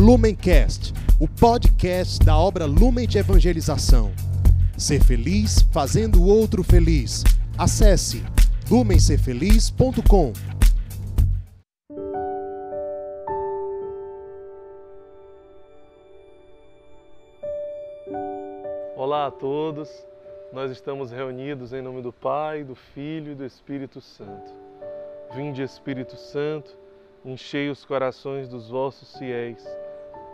Lumencast, o podcast da obra Lumen de Evangelização. Ser feliz fazendo o outro feliz. Acesse lumencerfeliz.com. Olá a todos, nós estamos reunidos em nome do Pai, do Filho e do Espírito Santo. Vinde, Espírito Santo, enchei os corações dos vossos fiéis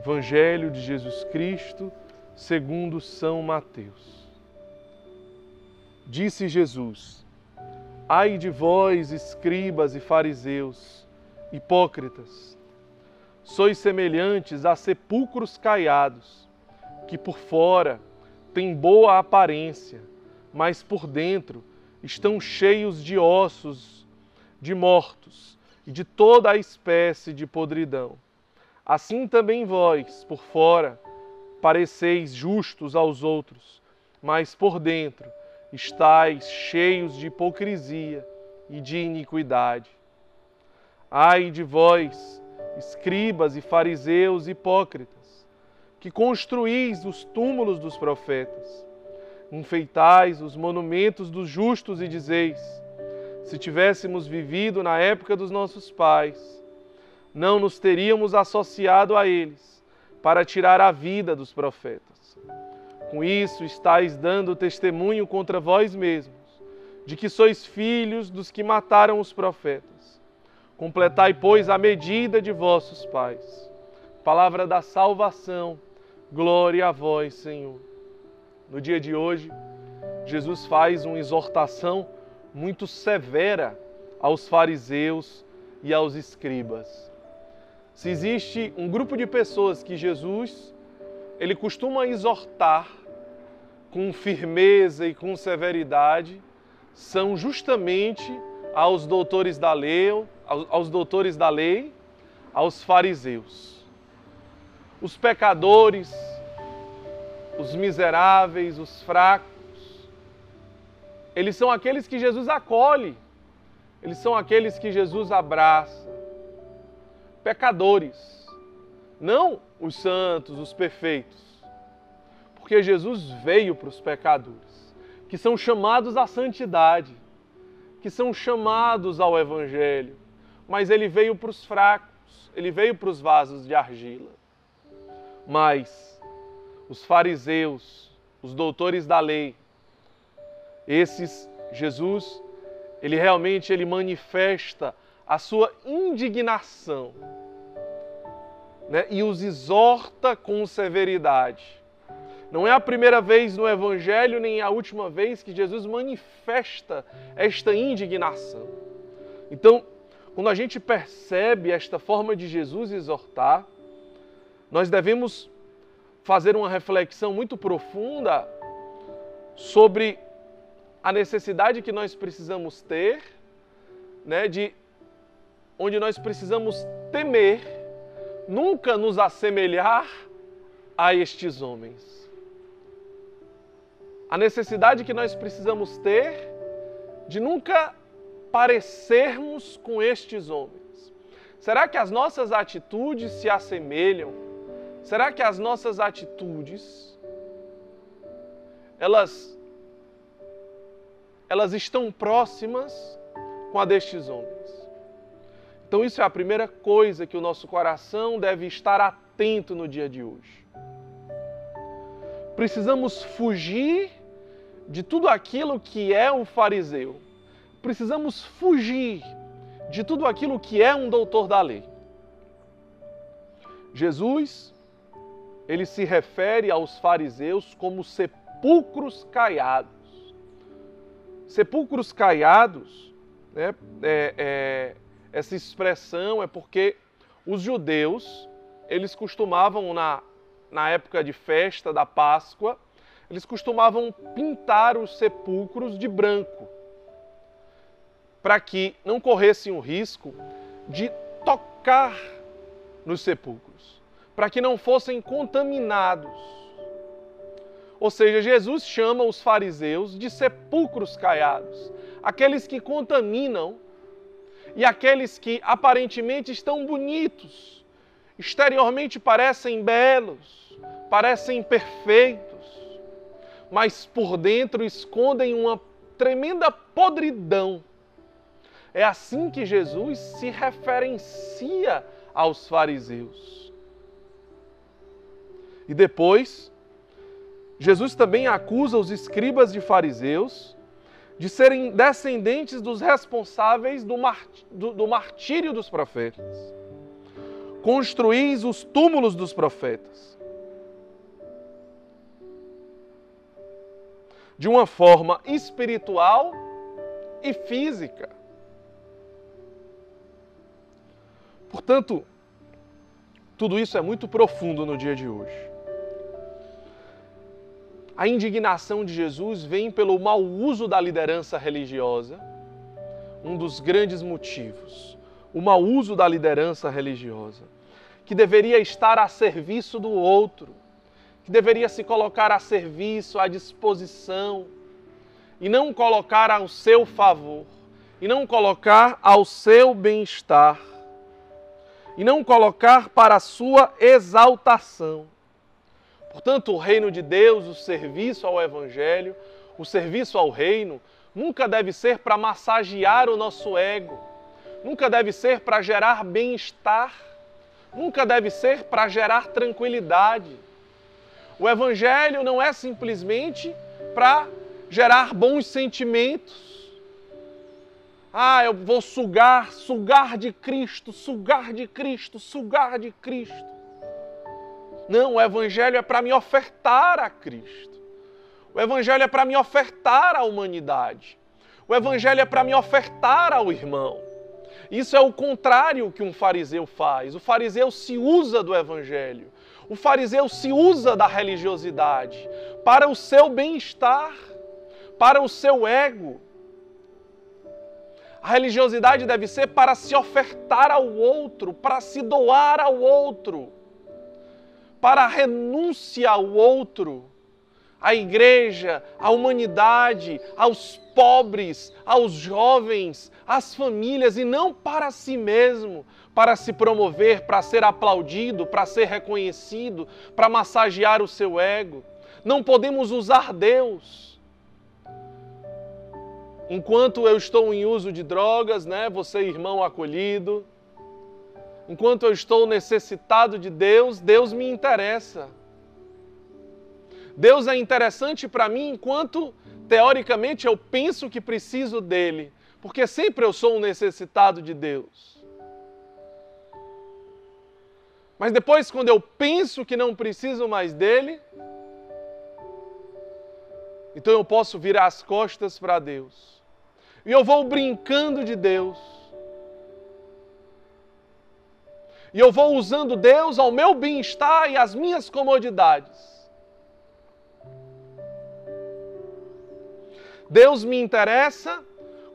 Evangelho de Jesus Cristo, segundo São Mateus. Disse Jesus: Ai de vós, escribas e fariseus, hipócritas, sois semelhantes a sepulcros caiados, que por fora têm boa aparência, mas por dentro estão cheios de ossos de mortos e de toda a espécie de podridão. Assim também vós, por fora, pareceis justos aos outros, mas por dentro estáis cheios de hipocrisia e de iniquidade. Ai de vós, escribas e fariseus hipócritas, que construís os túmulos dos profetas, enfeitais os monumentos dos justos e dizeis: se tivéssemos vivido na época dos nossos pais, não nos teríamos associado a eles para tirar a vida dos profetas. Com isso, estáis dando testemunho contra vós mesmos, de que sois filhos dos que mataram os profetas. Completai, pois, a medida de vossos pais. Palavra da salvação, glória a vós, Senhor. No dia de hoje, Jesus faz uma exortação muito severa aos fariseus e aos escribas se existe um grupo de pessoas que Jesus ele costuma exortar com firmeza e com severidade, são justamente aos doutores da lei, aos doutores da lei, aos fariseus. Os pecadores, os miseráveis, os fracos, eles são aqueles que Jesus acolhe, eles são aqueles que Jesus abraça pecadores, não os santos, os perfeitos. Porque Jesus veio para os pecadores, que são chamados à santidade, que são chamados ao Evangelho, mas ele veio para os fracos, ele veio para os vasos de argila. Mas os fariseus, os doutores da lei, esses Jesus, ele realmente ele manifesta a sua indignação né, e os exorta com severidade. Não é a primeira vez no Evangelho, nem a última vez que Jesus manifesta esta indignação. Então, quando a gente percebe esta forma de Jesus exortar, nós devemos fazer uma reflexão muito profunda sobre a necessidade que nós precisamos ter né, de onde nós precisamos temer nunca nos assemelhar a estes homens. A necessidade que nós precisamos ter de nunca parecermos com estes homens. Será que as nossas atitudes se assemelham? Será que as nossas atitudes elas elas estão próximas com a destes homens? Então, isso é a primeira coisa que o nosso coração deve estar atento no dia de hoje. precisamos fugir de tudo aquilo que é um fariseu. Precisamos fugir de tudo aquilo que é um doutor da lei. Jesus, ele se refere aos fariseus como sepulcros caiados. Sepulcros caiados, né, é, é, essa expressão é porque os judeus, eles costumavam, na, na época de festa da Páscoa, eles costumavam pintar os sepulcros de branco, para que não corressem o risco de tocar nos sepulcros, para que não fossem contaminados. Ou seja, Jesus chama os fariseus de sepulcros caiados, aqueles que contaminam e aqueles que aparentemente estão bonitos, exteriormente parecem belos, parecem perfeitos, mas por dentro escondem uma tremenda podridão. É assim que Jesus se referencia aos fariseus. E depois, Jesus também acusa os escribas de fariseus de serem descendentes dos responsáveis do, mart do, do martírio dos profetas. Construís os túmulos dos profetas. De uma forma espiritual e física. Portanto, tudo isso é muito profundo no dia de hoje. A indignação de Jesus vem pelo mau uso da liderança religiosa, um dos grandes motivos. O mau uso da liderança religiosa, que deveria estar a serviço do outro, que deveria se colocar a serviço, à disposição, e não colocar ao seu favor, e não colocar ao seu bem-estar e não colocar para a sua exaltação. Portanto, o reino de Deus, o serviço ao Evangelho, o serviço ao reino, nunca deve ser para massagear o nosso ego, nunca deve ser para gerar bem-estar, nunca deve ser para gerar tranquilidade. O Evangelho não é simplesmente para gerar bons sentimentos, ah, eu vou sugar, sugar de Cristo, sugar de Cristo, sugar de Cristo. Não, o Evangelho é para me ofertar a Cristo. O Evangelho é para me ofertar à humanidade. O Evangelho é para me ofertar ao irmão. Isso é o contrário que um fariseu faz. O fariseu se usa do Evangelho. O fariseu se usa da religiosidade para o seu bem-estar, para o seu ego a religiosidade deve ser para se ofertar ao outro, para se doar ao outro, para a renúncia ao outro, à igreja, à humanidade, aos pobres, aos jovens, às famílias e não para si mesmo, para se promover, para ser aplaudido, para ser reconhecido, para massagear o seu ego. Não podemos usar Deus Enquanto eu estou em uso de drogas, né, você irmão acolhido, enquanto eu estou necessitado de Deus, Deus me interessa. Deus é interessante para mim enquanto teoricamente eu penso que preciso dele, porque sempre eu sou um necessitado de Deus. Mas depois, quando eu penso que não preciso mais dele, então eu posso virar as costas para Deus e eu vou brincando de Deus. E eu vou usando Deus ao meu bem-estar e às minhas comodidades. Deus me interessa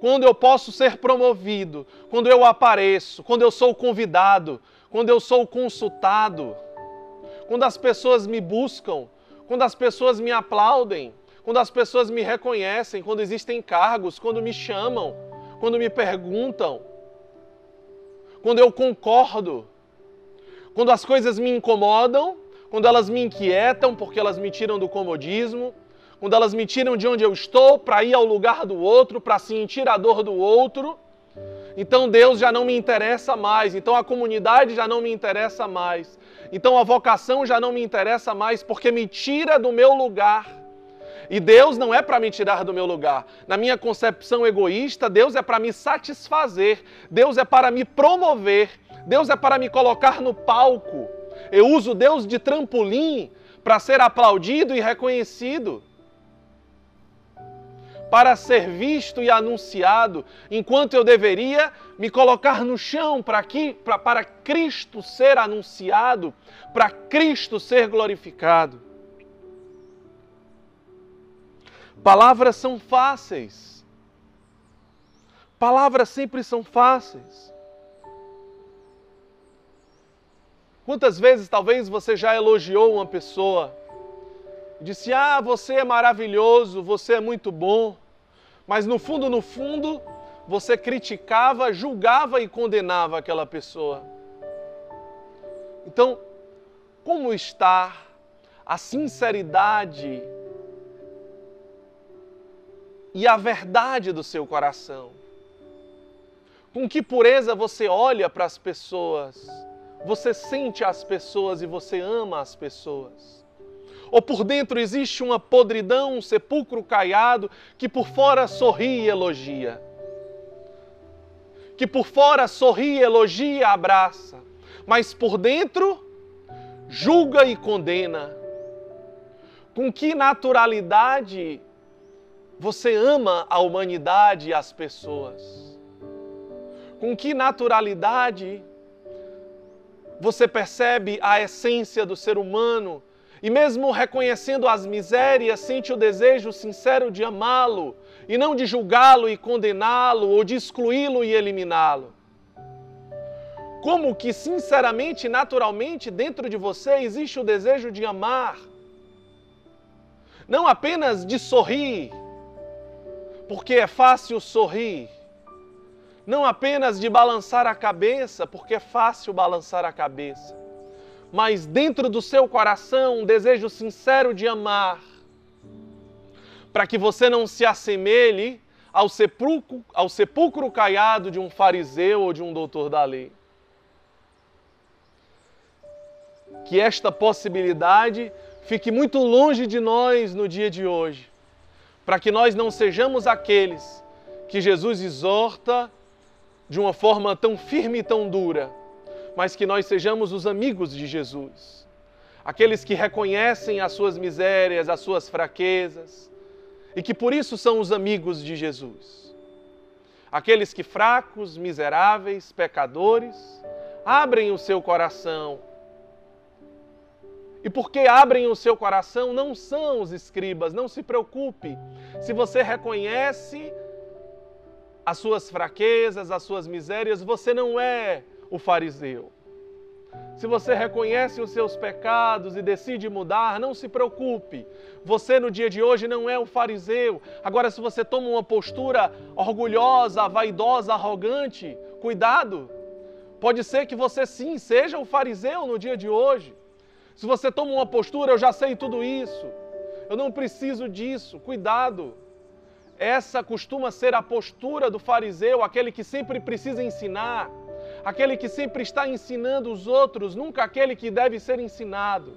quando eu posso ser promovido, quando eu apareço, quando eu sou convidado, quando eu sou consultado, quando as pessoas me buscam, quando as pessoas me aplaudem quando as pessoas me reconhecem, quando existem cargos, quando me chamam, quando me perguntam, quando eu concordo, quando as coisas me incomodam, quando elas me inquietam porque elas me tiram do comodismo, quando elas me tiram de onde eu estou para ir ao lugar do outro, para sentir a dor do outro. Então Deus já não me interessa mais, então a comunidade já não me interessa mais, então a vocação já não me interessa mais porque me tira do meu lugar. E Deus não é para me tirar do meu lugar. Na minha concepção egoísta, Deus é para me satisfazer, Deus é para me promover, Deus é para me colocar no palco. Eu uso Deus de trampolim para ser aplaudido e reconhecido para ser visto e anunciado, enquanto eu deveria me colocar no chão para, aqui, para, para Cristo ser anunciado, para Cristo ser glorificado. Palavras são fáceis. Palavras sempre são fáceis. Quantas vezes talvez você já elogiou uma pessoa? Disse: Ah, você é maravilhoso, você é muito bom mas no fundo, no fundo, você criticava, julgava e condenava aquela pessoa. Então, como está a sinceridade e a verdade do seu coração? Com que pureza você olha para as pessoas? Você sente as pessoas e você ama as pessoas? ou por dentro existe uma podridão, um sepulcro caiado, que por fora sorri e elogia. Que por fora sorri, elogia, abraça, mas por dentro julga e condena. Com que naturalidade você ama a humanidade e as pessoas? Com que naturalidade você percebe a essência do ser humano. E mesmo reconhecendo as misérias, sente o desejo sincero de amá-lo e não de julgá-lo e condená-lo ou de excluí-lo e eliminá-lo. Como que sinceramente, naturalmente, dentro de você existe o desejo de amar, não apenas de sorrir, porque é fácil sorrir, não apenas de balançar a cabeça, porque é fácil balançar a cabeça mas dentro do seu coração um desejo sincero de amar, para que você não se assemelhe ao sepulcro, ao sepulcro caiado de um fariseu ou de um doutor da lei. Que esta possibilidade fique muito longe de nós no dia de hoje, para que nós não sejamos aqueles que Jesus exorta de uma forma tão firme e tão dura mas que nós sejamos os amigos de Jesus. Aqueles que reconhecem as suas misérias, as suas fraquezas, e que por isso são os amigos de Jesus. Aqueles que fracos, miseráveis, pecadores, abrem o seu coração. E porque abrem o seu coração, não são os escribas, não se preocupe. Se você reconhece as suas fraquezas, as suas misérias, você não é o fariseu. Se você reconhece os seus pecados e decide mudar, não se preocupe. Você no dia de hoje não é o fariseu. Agora, se você toma uma postura orgulhosa, vaidosa, arrogante, cuidado. Pode ser que você sim seja o fariseu no dia de hoje. Se você toma uma postura, eu já sei tudo isso, eu não preciso disso, cuidado. Essa costuma ser a postura do fariseu, aquele que sempre precisa ensinar aquele que sempre está ensinando os outros, nunca aquele que deve ser ensinado.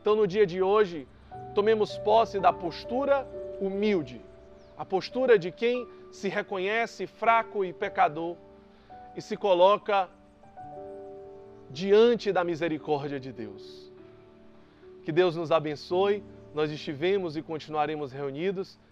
Então, no dia de hoje, tomemos posse da postura humilde, a postura de quem se reconhece fraco e pecador e se coloca diante da misericórdia de Deus. Que Deus nos abençoe. Nós estivemos e continuaremos reunidos.